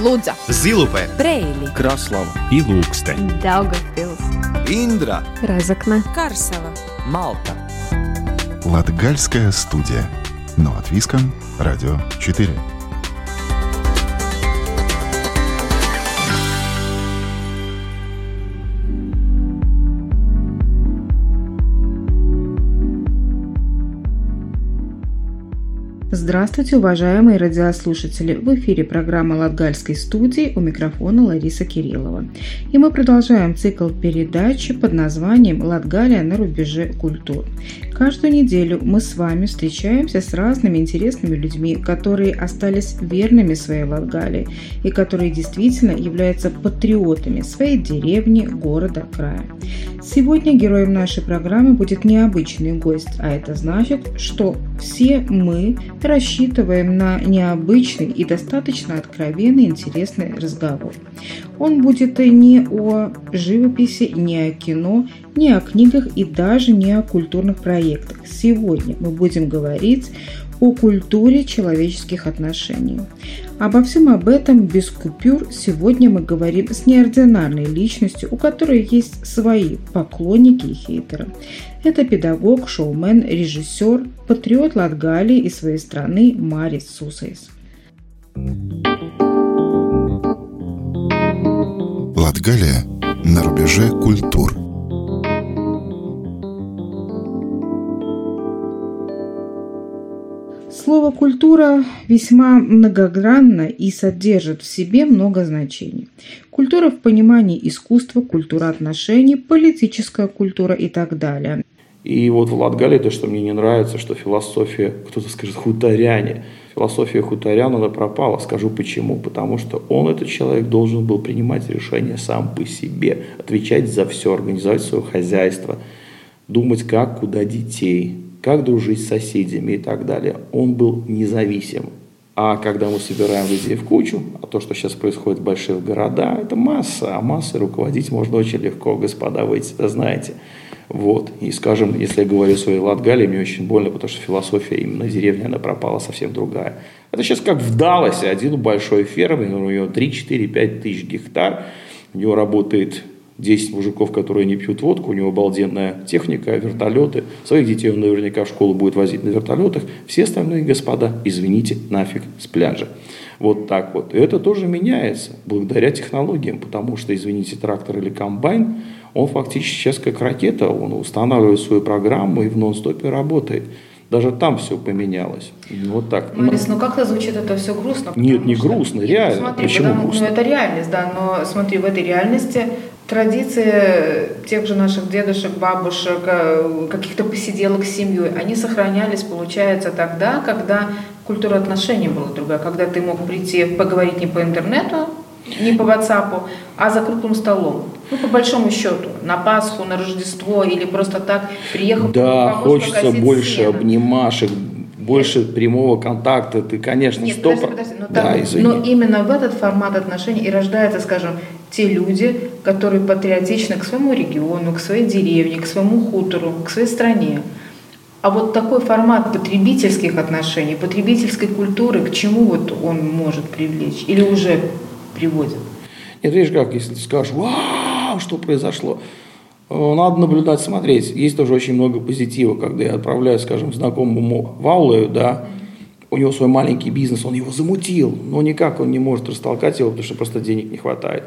Лудза, Зилупе, Брейли, Краслава и Лукстен. Daugavpils, Индра, Разокна, Карсова. Малта. Латгальская студия. Но от Виска, Радио 4. Здравствуйте, уважаемые радиослушатели! В эфире программа Латгальской студии у микрофона Лариса Кириллова. И мы продолжаем цикл передачи под названием «Латгалия на рубеже культур». Каждую неделю мы с вами встречаемся с разными интересными людьми, которые остались верными своей Латгалии и которые действительно являются патриотами своей деревни, города, края. Сегодня героем нашей программы будет необычный гость, а это значит, что все мы рассчитываем на необычный и достаточно откровенный интересный разговор. Он будет не о живописи, не о кино, не о книгах и даже не о культурных проектах. Сегодня мы будем говорить о культуре человеческих отношений. Обо всем об этом без купюр сегодня мы говорим с неординарной личностью, у которой есть свои поклонники и хейтеры. Это педагог, шоумен, режиссер, патриот Латгалии и своей страны Марис Сусейс. Латгалия на рубеже культур. Слово «культура» весьма многогранно и содержит в себе много значений. Культура в понимании искусства, культура отношений, политическая культура и так далее. И вот в Латгалии то, что мне не нравится, что философия, кто-то скажет, хуторяне. Философия хуторян, она пропала. Скажу почему. Потому что он, этот человек, должен был принимать решения сам по себе, отвечать за все, организовать свое хозяйство, думать, как, куда детей, как дружить с соседями и так далее. Он был независим. А когда мы собираем людей в кучу, а то, что сейчас происходит в больших городах, это масса, а массой руководить можно очень легко, господа, вы это знаете. Вот. И, скажем, если я говорю о своей Латгалии, мне очень больно, потому что философия именно деревни, она пропала совсем другая. Это сейчас как в Далласе, один большой фермер, у него 3, 4, 5 тысяч гектар, у него работает 10 мужиков, которые не пьют водку, у него обалденная техника, вертолеты. Своих детей он наверняка в школу будет возить на вертолетах. Все остальные господа, извините, нафиг с пляжа. Вот так вот. И это тоже меняется благодаря технологиям, потому что, извините, трактор или комбайн – он фактически сейчас как ракета, он устанавливает свою программу и в нон-стопе работает. Даже там все поменялось. Вот так. Марис, ну как-то звучит это все грустно. Нет, не что... грустно, реально. Ну, смотри, Почему потому, грустно? Ну, это реальность, да, но смотри, в этой реальности традиции тех же наших дедушек, бабушек, э, каких-то посиделок с семьей, они сохранялись, получается, тогда, когда культура отношений была другая, когда ты мог прийти поговорить не по интернету, не по WhatsApp, а за круглым столом. Ну, по большому счету, на Пасху, на Рождество или просто так приехал. Да, хочется больше стены. обнимашек, больше прямого контакта. Ты, конечно, Нет, стоп. подожди, подожди, но, да, так, но именно в этот формат отношений и рождаются, скажем, те люди, которые патриотичны к своему региону, к своей деревне, к своему хутору, к своей стране. А вот такой формат потребительских отношений, потребительской культуры, к чему вот он может привлечь или уже приводит? Нет, видишь как, если ты скажешь, вау, что произошло, э, надо наблюдать, смотреть. Есть тоже очень много позитива, когда я отправляю, скажем, знакомому Ваулею, да, у него свой маленький бизнес, он его замутил, но никак он не может растолкать его, потому что просто денег не хватает.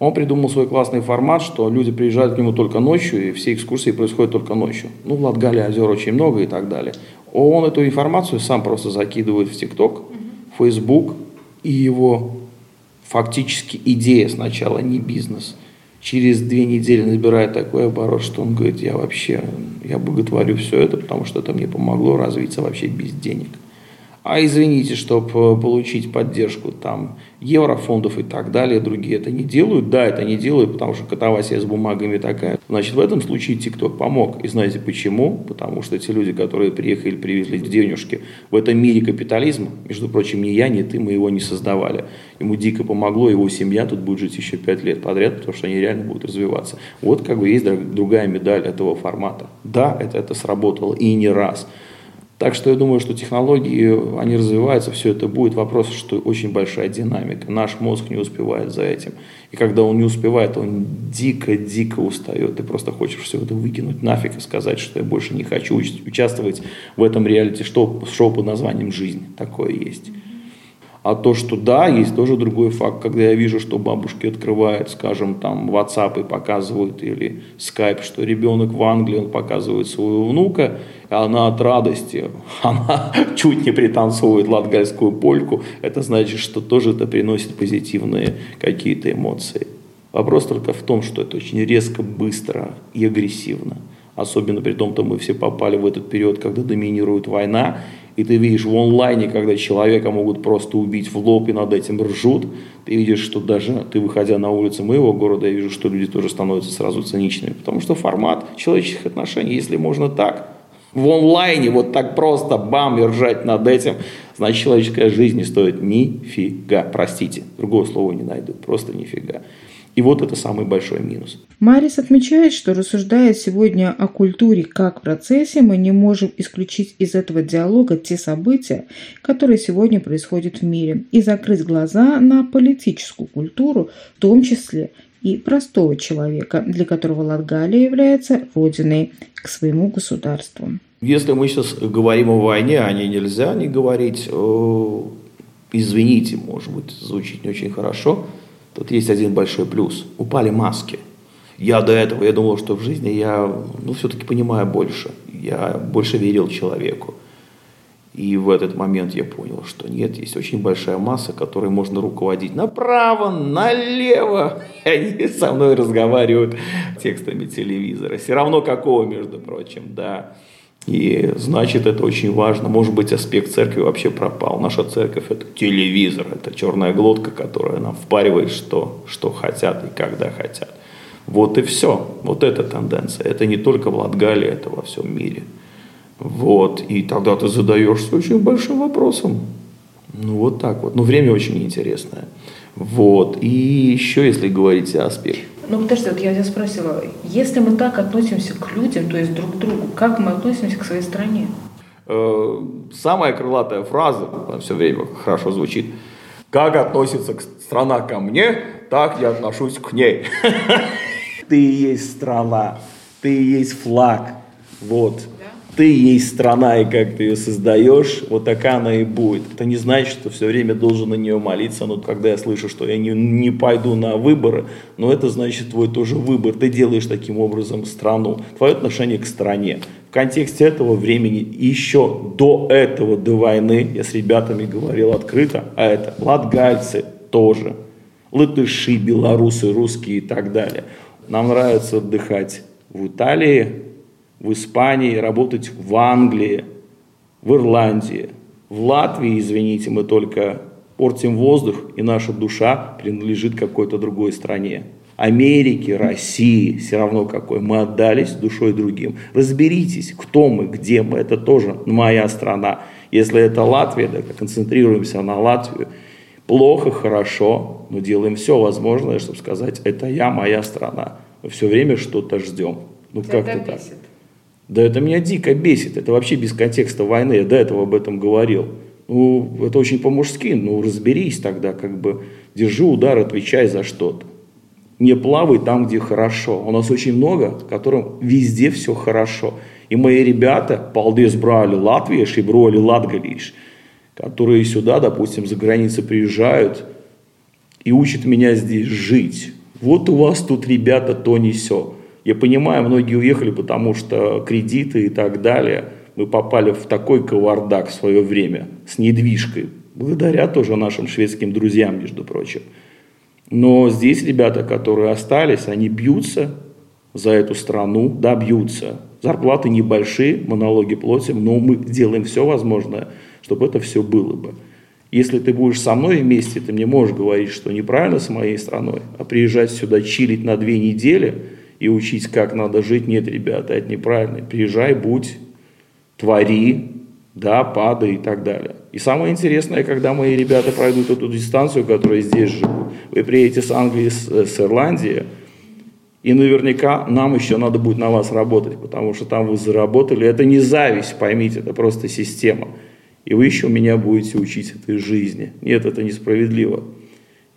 Он придумал свой классный формат, что люди приезжают к нему только ночью, и все экскурсии происходят только ночью. Ну, в Латгалии озер очень много и так далее. Он эту информацию сам просто закидывает в ТикТок, в Facebook, и его фактически идея сначала, не бизнес. Через две недели набирает такой оборот, что он говорит, я вообще, я боготворю все это, потому что это мне помогло развиться вообще без денег. А извините, чтобы получить поддержку там еврофондов и так далее, другие это не делают. Да, это не делают, потому что катавасия с бумагами такая. Значит, в этом случае ТикТок помог. И знаете почему? Потому что эти люди, которые приехали, привезли денежки в этом мире капитализма, между прочим, ни я, ни ты, мы его не создавали. Ему дико помогло, его семья тут будет жить еще пять лет подряд, потому что они реально будут развиваться. Вот как бы есть другая медаль этого формата. Да, это, это сработало и не раз. Так что я думаю, что технологии, они развиваются, все это будет. Вопрос, что очень большая динамика. Наш мозг не успевает за этим. И когда он не успевает, он дико-дико устает. Ты просто хочешь все это выкинуть нафиг и сказать, что я больше не хочу участвовать в этом реалити-шоу под названием «Жизнь». Такое есть. А то, что да, есть тоже другой факт, когда я вижу, что бабушки открывают, скажем, там WhatsApp и показывают, или Skype, что ребенок в Англии, он показывает своего внука, и она от радости, она чуть не пританцовывает латгальскую польку, это значит, что тоже это приносит позитивные какие-то эмоции. Вопрос только в том, что это очень резко, быстро и агрессивно. Особенно при том, что мы все попали в этот период, когда доминирует война, и ты видишь в онлайне, когда человека могут просто убить в лоб и над этим ржут, ты видишь, что даже ты, выходя на улицы моего города, я вижу, что люди тоже становятся сразу циничными, потому что формат человеческих отношений, если можно так, в онлайне вот так просто бам и ржать над этим, значит человеческая жизнь не стоит нифига, простите, другого слова не найду, просто нифига. И вот это самый большой минус. Марис отмечает, что рассуждая сегодня о культуре как процессе, мы не можем исключить из этого диалога те события, которые сегодня происходят в мире, и закрыть глаза на политическую культуру, в том числе и простого человека, для которого Латгалия является родиной к своему государству. Если мы сейчас говорим о войне, о ней нельзя не говорить, извините, может быть, звучит не очень хорошо – Тут есть один большой плюс. Упали маски. Я до этого, я думал, что в жизни я, ну, все-таки понимаю больше. Я больше верил человеку. И в этот момент я понял, что нет, есть очень большая масса, которой можно руководить направо, налево. И они со мной разговаривают текстами телевизора. Все равно какого, между прочим, да. И значит, это очень важно. Может быть, аспект церкви вообще пропал. Наша церковь – это телевизор, это черная глотка, которая нам впаривает, что, что хотят и когда хотят. Вот и все. Вот эта тенденция. Это не только в Латгалии, это во всем мире. Вот. И тогда ты задаешься очень большим вопросом. Ну, вот так вот. Но время очень интересное. Вот. И еще, если говорить о аспекте ну, подожди, вот я тебя спросила, если мы так относимся к людям, то есть друг к другу, как мы относимся к своей стране? Э, самая крылатая фраза, все время хорошо звучит, как относится страна ко мне, так я отношусь к ней. Ты и есть страна, ты и есть флаг, вот ты есть страна, и как ты ее создаешь, вот такая она и будет. Это не значит, что все время должен на нее молиться, но когда я слышу, что я не, не пойду на выборы, но это значит твой тоже выбор. Ты делаешь таким образом страну, твое отношение к стране. В контексте этого времени, еще до этого, до войны, я с ребятами говорил открыто, а это латгальцы тоже, латыши, белорусы, русские и так далее. Нам нравится отдыхать в Италии, в Испании, работать в Англии, в Ирландии. В Латвии, извините, мы только портим воздух, и наша душа принадлежит какой-то другой стране. Америке, России, все равно какой. Мы отдались душой другим. Разберитесь, кто мы, где мы. Это тоже моя страна. Если это Латвия, да, концентрируемся на Латвию. Плохо, хорошо, но делаем все возможное, чтобы сказать, это я, моя страна. Мы все время что-то ждем. Ну как-то так. Да это меня дико бесит. Это вообще без контекста войны. Я до этого об этом говорил. Ну, это очень по-мужски. Ну, разберись тогда, как бы, держи удар, отвечай за что-то. Не плавай там, где хорошо. У нас очень много, которым везде все хорошо. И мои ребята, полдес брали Латвия, шиброли Латгалиш, которые сюда, допустим, за границей приезжают и учат меня здесь жить. Вот у вас тут, ребята, то не все. Я понимаю, многие уехали, потому что кредиты и так далее. Мы попали в такой кавардак в свое время с недвижкой, благодаря тоже нашим шведским друзьям, между прочим. Но здесь ребята, которые остались, они бьются за эту страну, да, бьются. Зарплаты небольшие, мы налоги платим, но мы делаем все возможное, чтобы это все было бы. Если ты будешь со мной вместе, ты мне можешь говорить, что неправильно с моей страной, а приезжать сюда чилить на две недели – и учить, как надо жить. Нет, ребята, это неправильно. Приезжай, будь, твори, да, падай и так далее. И самое интересное, когда мои ребята пройдут эту дистанцию, которая здесь живут, вы приедете с Англии, с, с Ирландии, И наверняка нам еще надо будет на вас работать, потому что там вы заработали. Это не зависть, поймите, это просто система. И вы еще меня будете учить этой жизни. Нет, это несправедливо.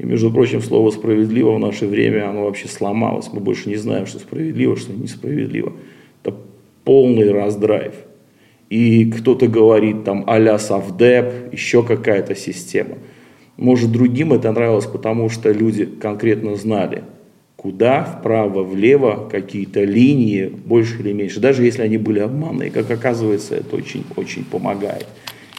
И, между прочим, слово «справедливо» в наше время, оно вообще сломалось. Мы больше не знаем, что справедливо, что несправедливо. Это полный раздрайв. И кто-то говорит там а-ля Совдеп, еще какая-то система. Может, другим это нравилось, потому что люди конкретно знали, куда, вправо, влево, какие-то линии, больше или меньше, даже если они были обманные. Как оказывается, это очень-очень помогает.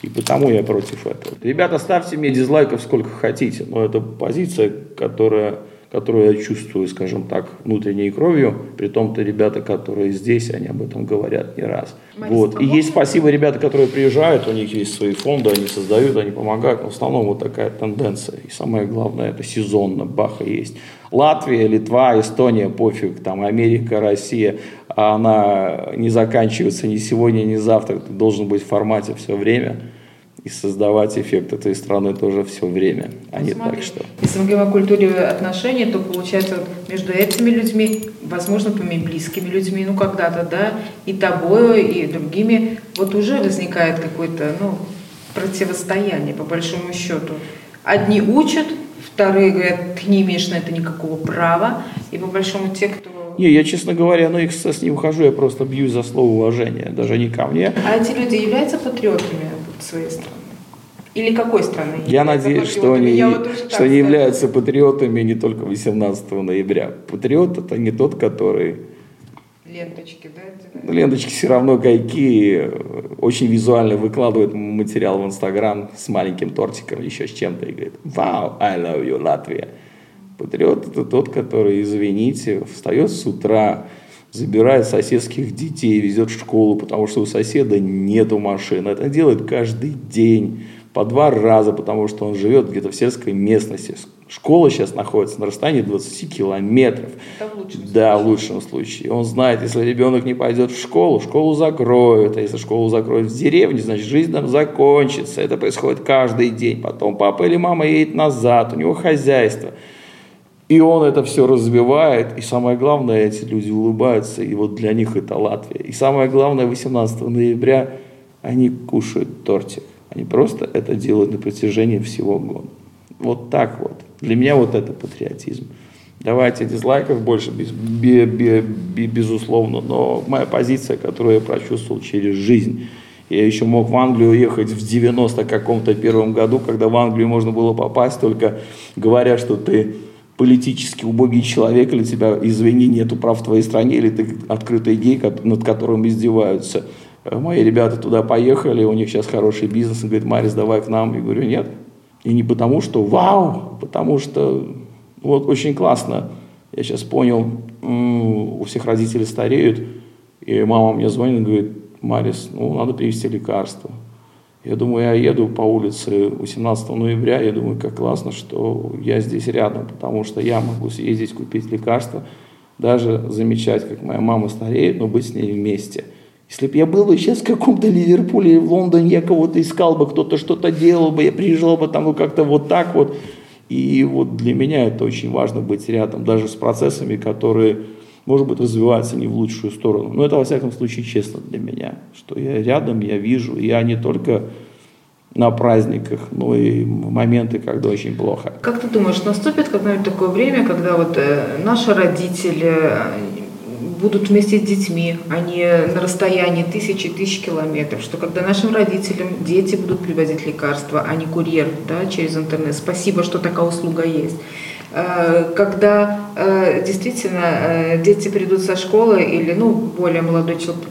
И потому я против этого. Ребята, ставьте мне дизлайков сколько хотите, но это позиция, которая, которую я чувствую, скажем так, внутренней кровью. При том-то ребята, которые здесь, они об этом говорят не раз. вот. И есть спасибо ребята, которые приезжают, у них есть свои фонды, они создают, они помогают. Но в основном вот такая тенденция. И самое главное, это сезонно, баха есть. Латвия, Литва, Эстония, пофиг, там Америка, Россия, она не заканчивается ни сегодня, ни завтра. Ты должен быть в формате все время и создавать эффект этой страны тоже все время, а не Смотри, так что. Если мы говорим о культуре отношений, то получается между этими людьми, возможно, твоими близкими людьми, ну когда-то, да, и тобой, и другими, вот уже возникает какое-то, ну, противостояние, по большому счету. Одни учат, вторые говорят, ты не имеешь на это никакого права, и по большому те, кто не, я, честно говоря, ну, эксцесс не ухожу, я просто бьюсь за слово уважения, даже не ко мне. А эти люди являются патриотами своей страны? Или какой страны? Я надеюсь, что они, вот что они являются патриотами не только 18 ноября. Патриот это не тот, который... Ленточки, да? Ну, ленточки все равно какие. Очень визуально выкладывает материал в Инстаграм с маленьким тортиком, еще с чем-то, и говорит, вау, I love you, Латвия. Патриот это тот, который, извините, встает с утра, забирает соседских детей, везет в школу, потому что у соседа нету машины. Это делает каждый день, по два раза, потому что он живет где-то в сельской местности. Школа сейчас находится на расстоянии 20 километров. Это в лучшем да, случае. в лучшем случае. Он знает, если ребенок не пойдет в школу, школу закроют. А если школу закроют в деревне, значит жизнь там закончится. Это происходит каждый день. Потом папа или мама едет назад, у него хозяйство. И он это все развивает, и самое главное, эти люди улыбаются, и вот для них это Латвия. И самое главное, 18 ноября они кушают тортик. Они просто это делают на протяжении всего года. Вот так вот. Для меня вот это патриотизм. Давайте дизлайков больше, без, без, без, безусловно, но моя позиция, которую я прочувствовал через жизнь. Я еще мог в Англию уехать в 90 каком-то первом году, когда в Англию можно было попасть, только говоря, что ты политически убогий человек, или тебя, извини, нету прав в твоей стране, или ты открытый гей, над которым издеваются. Э, мои ребята туда поехали, у них сейчас хороший бизнес, он говорит, Марис, давай к нам. Я говорю, нет. И не потому, что вау, потому что вот очень классно. Я сейчас понял, у всех родители стареют, и мама мне звонит и говорит, Марис, ну, надо привезти лекарства. Я думаю, я еду по улице 18 ноября, я думаю, как классно, что я здесь рядом, потому что я могу съездить, купить лекарства, даже замечать, как моя мама стареет, но быть с ней вместе. Если бы я был бы сейчас в каком-то Ливерпуле или в Лондоне, я кого-то искал бы, кто-то что-то делал бы, я приезжал бы там ну, как-то вот так вот. И вот для меня это очень важно быть рядом, даже с процессами, которые может быть, развивается не в лучшую сторону. Но это, во всяком случае, честно для меня, что я рядом, я вижу, я не только на праздниках, но и моменты, когда очень плохо. Как ты думаешь, наступит когда-нибудь такое время, когда вот э, наши родители э, будут вместе с детьми, а не на расстоянии тысячи тысяч километров, что когда нашим родителям дети будут привозить лекарства, а не курьер да, через интернет. Спасибо, что такая услуга есть. Э, когда э, действительно э, дети придут со школы или ну, более молодой человек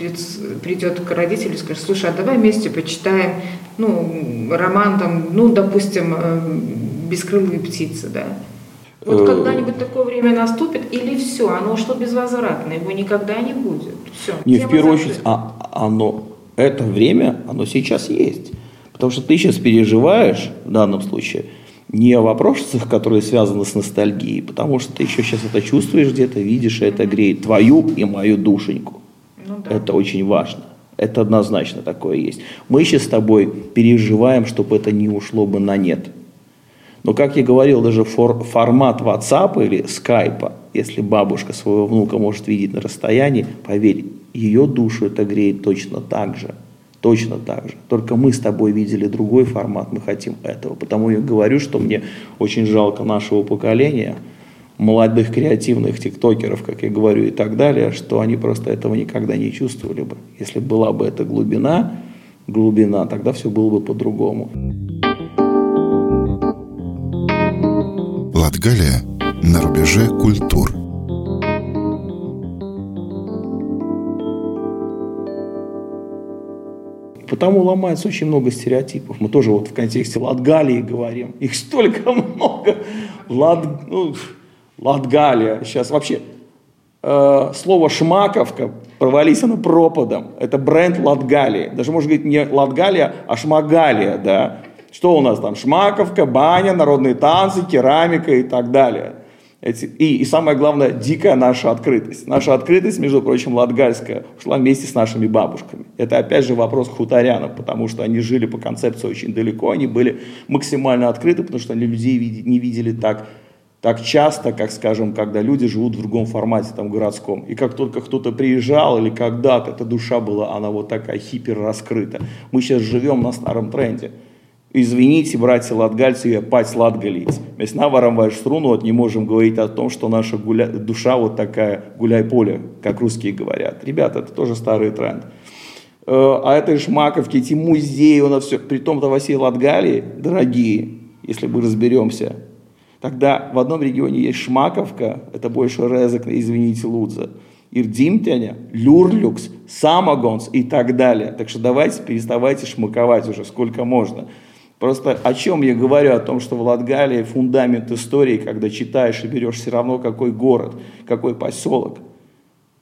придет, к родителю и скажет, слушай, а давай вместе почитаем ну, роман, там, ну, допустим, «Бескрылые птицы», да? Вот когда-нибудь такое время наступит, или все, оно ушло безвозвратно, его никогда не будет. Все. Не, в первую очередь, а, оно, это время, оно сейчас есть. Потому что ты сейчас переживаешь в данном случае – не о вопросах, которые связаны с ностальгией, потому что ты еще сейчас это чувствуешь где-то, видишь, и это греет твою и мою душеньку. Ну, да. Это очень важно. Это однозначно такое есть. Мы сейчас с тобой переживаем, чтобы это не ушло бы на нет. Но, как я говорил, даже фор, формат WhatsApp или Skype, если бабушка своего внука может видеть на расстоянии, поверь, ее душу это греет точно так же. Точно так же. Только мы с тобой видели другой формат, мы хотим этого. Потому я говорю, что мне очень жалко нашего поколения, молодых креативных тиктокеров, как я говорю, и так далее, что они просто этого никогда не чувствовали бы. Если была бы эта глубина, глубина, тогда все было бы по-другому. Латгалия на рубеже культур – Потому ломается очень много стереотипов. Мы тоже вот в контексте Латгалии говорим. Их столько много. Лат, ну, Латгалия. Сейчас вообще э, слово «шмаковка» провались оно пропадом. Это бренд Латгалии. Даже, может быть, не Латгалия, а Шмагалия, да. Что у нас там? Шмаковка, баня, народные танцы, керамика и так далее. Эти, и, и самое главное, дикая наша открытость. Наша открытость, между прочим, латгальская, ушла вместе с нашими бабушками. Это опять же вопрос к хуторянам, потому что они жили по концепции очень далеко, они были максимально открыты, потому что они людей не видели так, так часто, как, скажем, когда люди живут в другом формате, там, городском. И как только кто-то приезжал или когда-то, эта душа была, она вот такая хипер раскрыта. Мы сейчас живем на старом тренде. Извините, братья латгальцы, я пать с наваром ваш струну вот не можем говорить о том, что наша гуля... душа вот такая гуляй-поле, как русские говорят. Ребята, это тоже старый тренд. Э, а это шмаковки, эти музеи, у нас все, при том-то в России Латгалии, дорогие, если мы разберемся, тогда в одном регионе есть Шмаковка, это больше Резек, извините, Лудза, Ирдимтяня, Люрлюкс, Самогонс и так далее. Так что давайте переставайте шмаковать уже сколько можно. Просто о чем я говорю? О том, что в Латгалии фундамент истории, когда читаешь и берешь все равно какой город, какой поселок,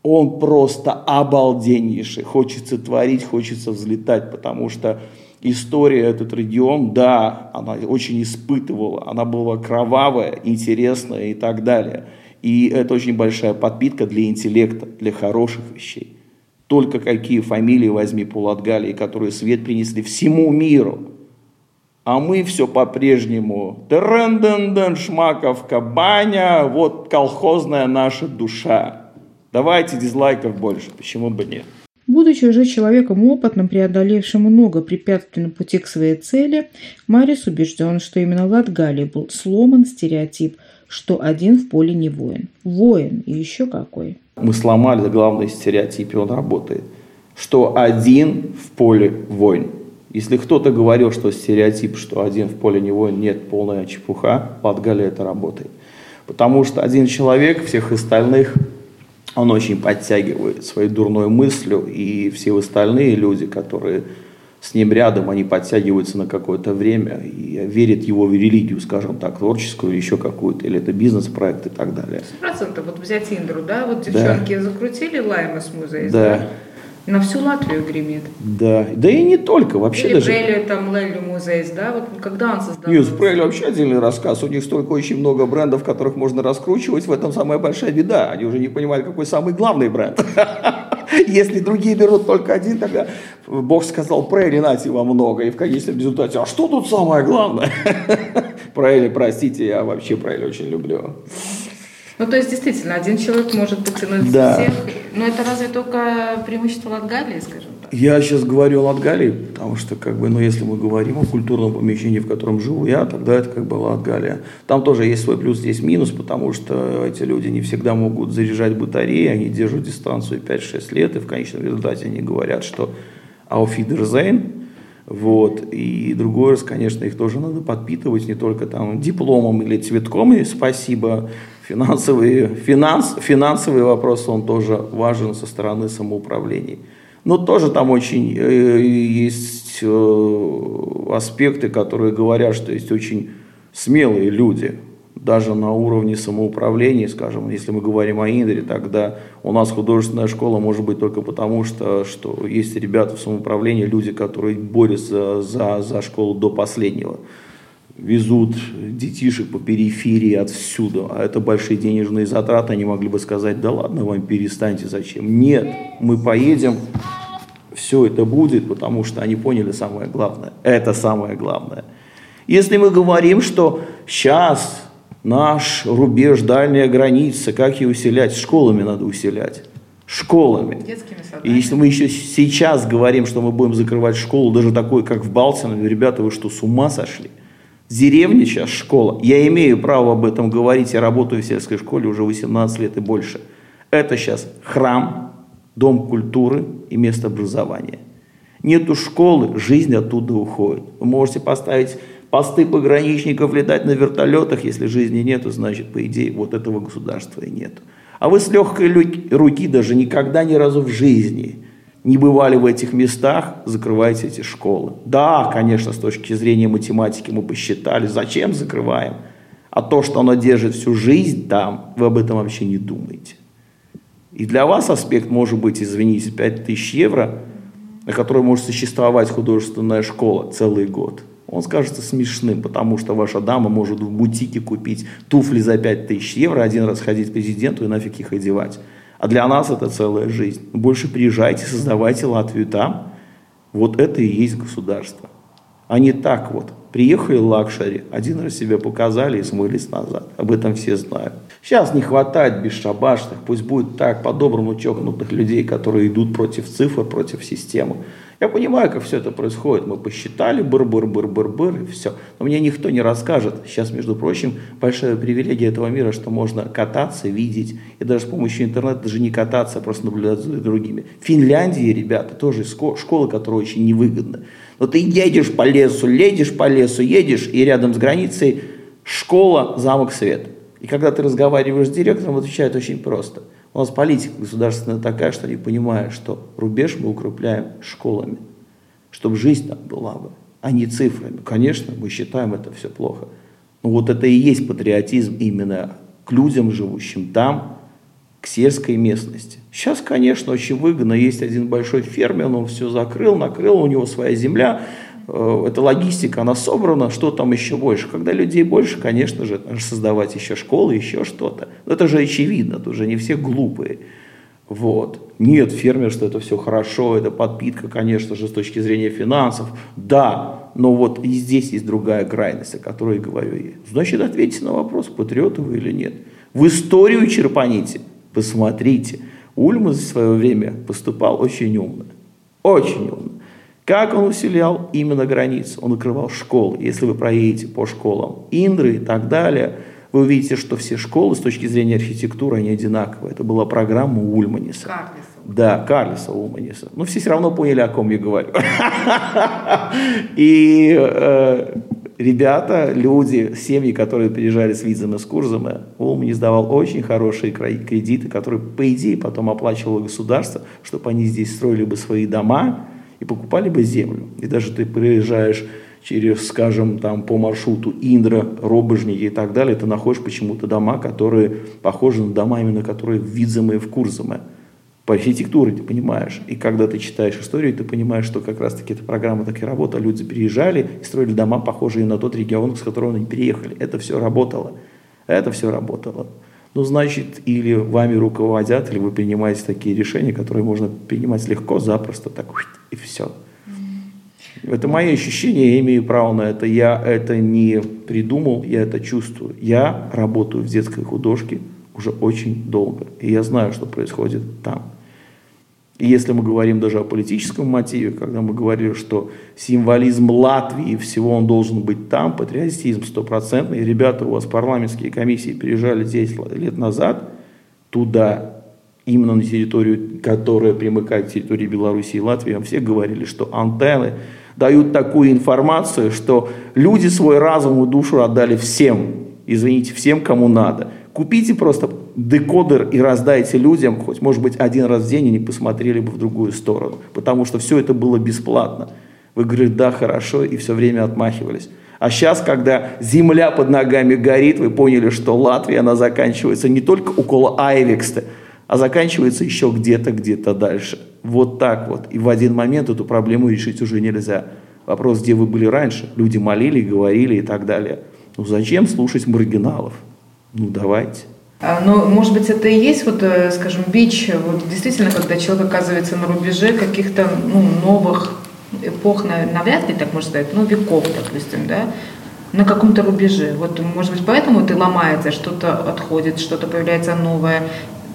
он просто обалденнейший. Хочется творить, хочется взлетать, потому что история этот регион, да, она очень испытывала, она была кровавая, интересная и так далее. И это очень большая подпитка для интеллекта, для хороших вещей. Только какие фамилии возьми по Латгалии, которые свет принесли всему миру – а мы все по-прежнему тренденден, шмаковка, баня, вот колхозная наша душа. Давайте дизлайков больше, почему бы нет? Будучи уже человеком опытным, преодолевшим много препятствий на пути к своей цели, Марис убежден, что именно в Латгалии был сломан стереотип, что один в поле не воин. Воин и еще какой. Мы сломали главный стереотип, и он работает. Что один в поле воин. Если кто-то говорил, что стереотип, что один в поле не воин, нет, полная чепуха, Латгалии это работает. Потому что один человек всех остальных, он очень подтягивает своей дурной мыслью, и все остальные люди, которые с ним рядом, они подтягиваются на какое-то время и верят его в религию, скажем так, творческую или еще какую-то, или это бизнес-проект и так далее. Процентов вот взять Индру, да, вот девчонки да. закрутили Лаймас музей, да. да на всю Латвию гремит. Да, да и не только, вообще Или даже... Прелли, там, Лелли музей, да, вот когда он создал? Нет, Прелли вообще отдельный рассказ, у них столько очень много брендов, которых можно раскручивать, в этом самая большая беда, они уже не понимают, какой самый главный бренд. Если другие берут только один, тогда Бог сказал, Прелли, нате вам много, и в конечном результате, а что тут самое главное? Прелли, простите, я вообще Прелли очень люблю. Ну, то есть, действительно, один человек может потянуть да. всех. Но это разве только преимущество Латгалии, скажем так? Я сейчас говорю о Латгалии, потому что, как бы, ну, если мы говорим о культурном помещении, в котором живу я, тогда это как бы Латгалия. Там тоже есть свой плюс, есть минус, потому что эти люди не всегда могут заряжать батареи, они держат дистанцию 5-6 лет, и в конечном результате они говорят, что «Ауфидерзейн», вот. И другой раз, конечно, их тоже надо подпитывать не только там дипломом или цветком, и спасибо, Финансовые, финанс, финансовый вопрос, он тоже важен со стороны самоуправления. Но тоже там очень э, есть э, аспекты, которые говорят, что есть очень смелые люди, даже на уровне самоуправления, скажем, если мы говорим о Индре, тогда у нас художественная школа может быть только потому, что, что есть ребята в самоуправлении, люди, которые борются за, за школу до последнего везут детишек по периферии отсюда, а это большие денежные затраты, они могли бы сказать, да ладно вам, перестаньте, зачем? Нет, мы поедем, все это будет, потому что они поняли самое главное. Это самое главное. Если мы говорим, что сейчас наш рубеж, дальняя граница, как ее усилять? Школами надо усилять. Школами. Детскими садами. И если мы еще сейчас говорим, что мы будем закрывать школу, даже такой, как в Балтино, ребята, вы что, с ума сошли? В деревне сейчас школа. Я имею право об этом говорить, я работаю в сельской школе уже 18 лет и больше. Это сейчас храм, дом культуры и место образования. Нету школы, жизнь оттуда уходит. Вы можете поставить посты пограничников, летать на вертолетах, если жизни нету, значит, по идее, вот этого государства и нет. А вы с легкой руки даже никогда ни разу в жизни не бывали в этих местах, закрываете эти школы. Да, конечно, с точки зрения математики мы посчитали, зачем закрываем. А то, что оно держит всю жизнь там, вы об этом вообще не думаете. И для вас аспект может быть, извините, 5000 евро, на который может существовать художественная школа целый год – он скажется смешным, потому что ваша дама может в бутике купить туфли за 5000 евро, один раз ходить президенту и нафиг их одевать. А для нас это целая жизнь. Больше приезжайте, создавайте Латвию там. Вот это и есть государство. А не так вот. Приехали luxury, один раз себя показали и смылись назад. Об этом все знают. Сейчас не хватает бесшабашных, пусть будет так, по-доброму чокнутых людей, которые идут против цифр, против системы. Я понимаю, как все это происходит. Мы посчитали, быр-быр-быр-быр-быр, и все. Но мне никто не расскажет. Сейчас, между прочим, большая привилегия этого мира, что можно кататься, видеть. И даже с помощью интернета даже не кататься, а просто наблюдать за другими. В Финляндии, ребята, тоже школа, которая очень невыгодна. Но ты едешь по лесу, ледешь по лесу, едешь, и рядом с границей школа, замок свет. И когда ты разговариваешь с директором, отвечает очень просто – у нас политика государственная такая, что они понимают, что рубеж мы укрепляем школами, чтобы жизнь там была бы, а не цифрами. Конечно, мы считаем это все плохо. Но вот это и есть патриотизм именно к людям, живущим там, к сельской местности. Сейчас, конечно, очень выгодно. Есть один большой фермер, он все закрыл, накрыл, у него своя земля, эта логистика, она собрана, что там еще больше. Когда людей больше, конечно же, создавать еще школы, еще что-то. Но это же очевидно, тут же не все глупые. Вот. Нет, фермерство это все хорошо, это подпитка, конечно же, с точки зрения финансов. Да, но вот и здесь есть другая крайность, о которой говорю я. Значит, ответьте на вопрос, патриоты вы или нет. В историю черпаните, посмотрите. Ульман в свое время поступал очень умно. Очень умно. Как он усилял именно границы? Он укрывал школы. Если вы проедете по школам Индры и так далее, вы увидите, что все школы с точки зрения архитектуры, они одинаковые. Это была программа Ульманиса. Карлиса. Да, Карлиса Ульманиса. Но все все равно поняли, о ком я говорю. И э, ребята, люди, семьи, которые приезжали с визами, с курсами, Улманис давал очень хорошие кредиты, которые, по идее, потом оплачивало государство, чтобы они здесь строили бы свои дома, и покупали бы землю. И даже ты приезжаешь через, скажем, там по маршруту Индра, Робожники и так далее, ты находишь почему-то дома, которые похожи на дома, именно которые в Видземе и в Курземе. По архитектуре ты понимаешь. И когда ты читаешь историю, ты понимаешь, что как раз-таки эта программа так и работала. Люди приезжали и строили дома, похожие на тот регион, с которого они переехали. Это все работало. Это все работало. Ну, значит, или вами руководят, или вы принимаете такие решения, которые можно принимать легко, запросто, так и все. Это мои ощущения, я имею право на это. Я это не придумал, я это чувствую. Я работаю в детской художке уже очень долго, и я знаю, что происходит там. И если мы говорим даже о политическом мотиве, когда мы говорили, что символизм Латвии, всего он должен быть там, патриотизм стопроцентный, ребята, у вас парламентские комиссии приезжали 10 лет назад туда, именно на территорию, которая примыкает к территории Беларуси и Латвии, все говорили, что антенны дают такую информацию, что люди свой разум и душу отдали всем, извините, всем, кому надо. Купите просто декодер и раздайте людям, хоть, может быть, один раз в день и не посмотрели бы в другую сторону, потому что все это было бесплатно. Вы говорили, да, хорошо, и все время отмахивались. А сейчас, когда земля под ногами горит, вы поняли, что Латвия, она заканчивается не только около Айвекста, а заканчивается еще где-то, где-то дальше. Вот так вот. И в один момент эту проблему решить уже нельзя. Вопрос, где вы были раньше? Люди молили, говорили и так далее. Ну зачем слушать маргиналов? Ну давайте. А, Но, может быть, это и есть, вот, э, скажем, бич, вот действительно, когда человек оказывается на рубеже каких-то ну, новых эпох, навряд ли так можно сказать, ну, веков, допустим, да, на каком-то рубеже. Вот, может быть, поэтому ты ломается, что-то отходит, что-то появляется новое,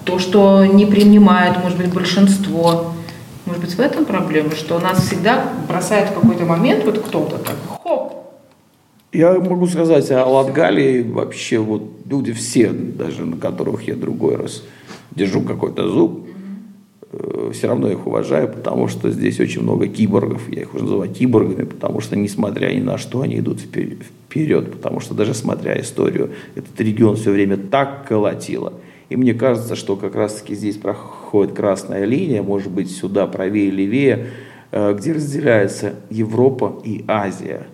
то, что не принимает, может быть, большинство. Может быть, в этом проблема, что нас всегда бросает в какой-то момент вот кто-то так, хоп. Я могу сказать о Латгалии вообще вот люди все, даже на которых я другой раз держу какой-то зуб, э, все равно их уважаю, потому что здесь очень много киборгов, я их уже называю киборгами, потому что несмотря ни на что, они идут вперед, потому что даже смотря историю, этот регион все время так колотило – и мне кажется, что как раз-таки здесь проходит красная линия, может быть, сюда правее, левее, э, где разделяется Европа и Азия.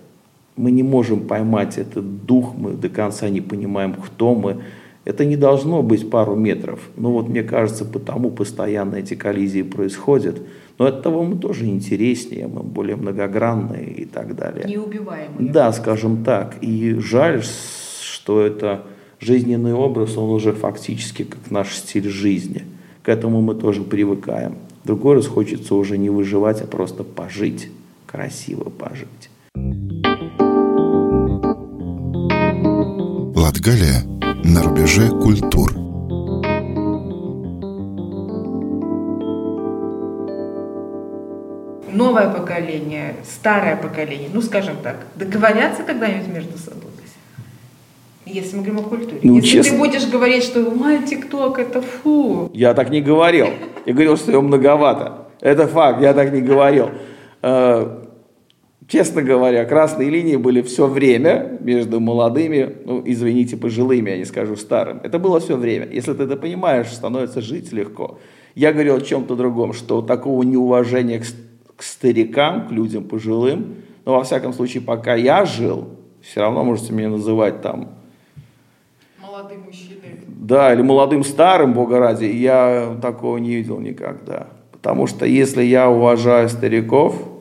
Мы не можем поймать этот дух, мы до конца не понимаем, кто мы. Это не должно быть пару метров. Но вот мне кажется, потому постоянно эти коллизии происходят. Но от того мы тоже интереснее, мы более многогранные и так далее. Неубиваемые. Да, скажем так. И жаль, что это жизненный образ, он уже фактически как наш стиль жизни. К этому мы тоже привыкаем. Другой раз хочется уже не выживать, а просто пожить, красиво пожить. Латгалия на рубеже культур. Новое поколение, старое поколение, ну скажем так, договорятся когда-нибудь между собой? Если мы говорим о культуре. Ну, Если честно, ты будешь говорить, что ой, ТикТок это фу. Я так не говорил. Я говорил, что его многовато. Это факт, я так не говорил. Честно говоря, красные линии были все время между молодыми, ну, извините, пожилыми, я не скажу старым. Это было все время. Если ты это понимаешь, становится жить легко. Я говорил о чем-то другом, что такого неуважения к, к старикам, к людям пожилым, но во всяком случае, пока я жил, все равно можете меня называть там да, или молодым старым, Бога ради, я такого не видел никогда. Потому что если я уважаю стариков,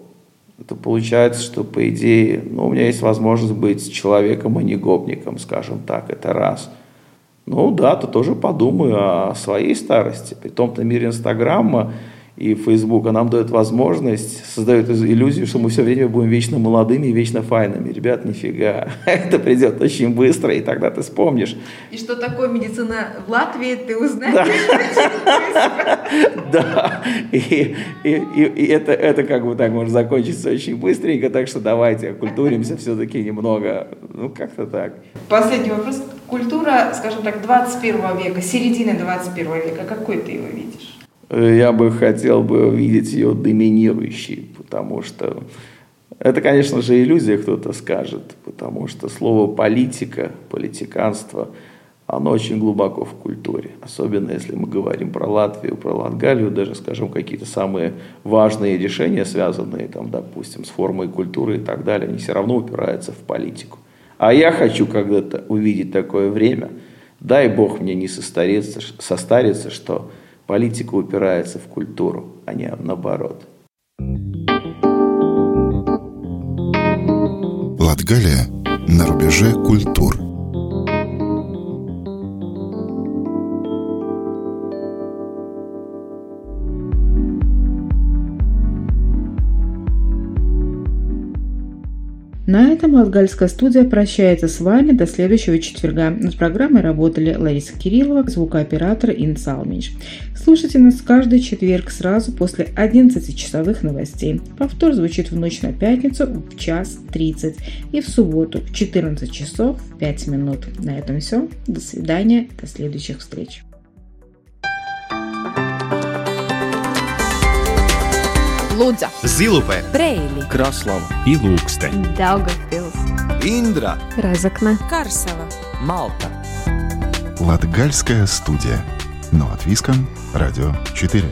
это получается, что по идее, ну, у меня есть возможность быть человеком, а не гопником, скажем так, это раз. Ну да, то тоже подумаю о своей старости. При том-то мире Инстаграма и Фейсбука нам дает возможность, создает иллюзию, что мы все время будем вечно молодыми и вечно файными. Ребят, нифига. Это придет очень быстро, и тогда ты вспомнишь. И что такое медицина в Латвии, ты узнаешь. Да. И, это, как бы так может закончиться очень быстренько, так что давайте окультуримся все-таки немного. Ну, как-то так. Последний вопрос. Культура, скажем так, 21 века, середины 21 века, какой ты его видишь? Я бы хотел бы видеть ее доминирующей, потому что это, конечно же, иллюзия, кто-то скажет, потому что слово политика, политиканство, оно очень глубоко в культуре. Особенно если мы говорим про Латвию, про Латгалию, даже, скажем, какие-то самые важные решения, связанные, там, допустим, с формой культуры и так далее, они все равно упираются в политику. А я хочу когда-то увидеть такое время, дай Бог мне не состариться, состариться, что Политика упирается в культуру, а не наоборот. Латгалия на рубеже культур – На этом Латгальская студия прощается с вами до следующего четверга. Над программой работали Лариса Кириллова, звукооператор Ин Салмич. Слушайте нас каждый четверг сразу после 11-часовых новостей. Повтор звучит в ночь на пятницу в час 30 и в субботу в 14 часов 5 минут. На этом все. До свидания. До следующих встреч. Лудза, Зилупе, Preili, Краслава. И Ilūksteņa, Daugavpils, Индра, Разокна, Карсела, Малта. Латгальская студия. Но от Виском, Радио 4.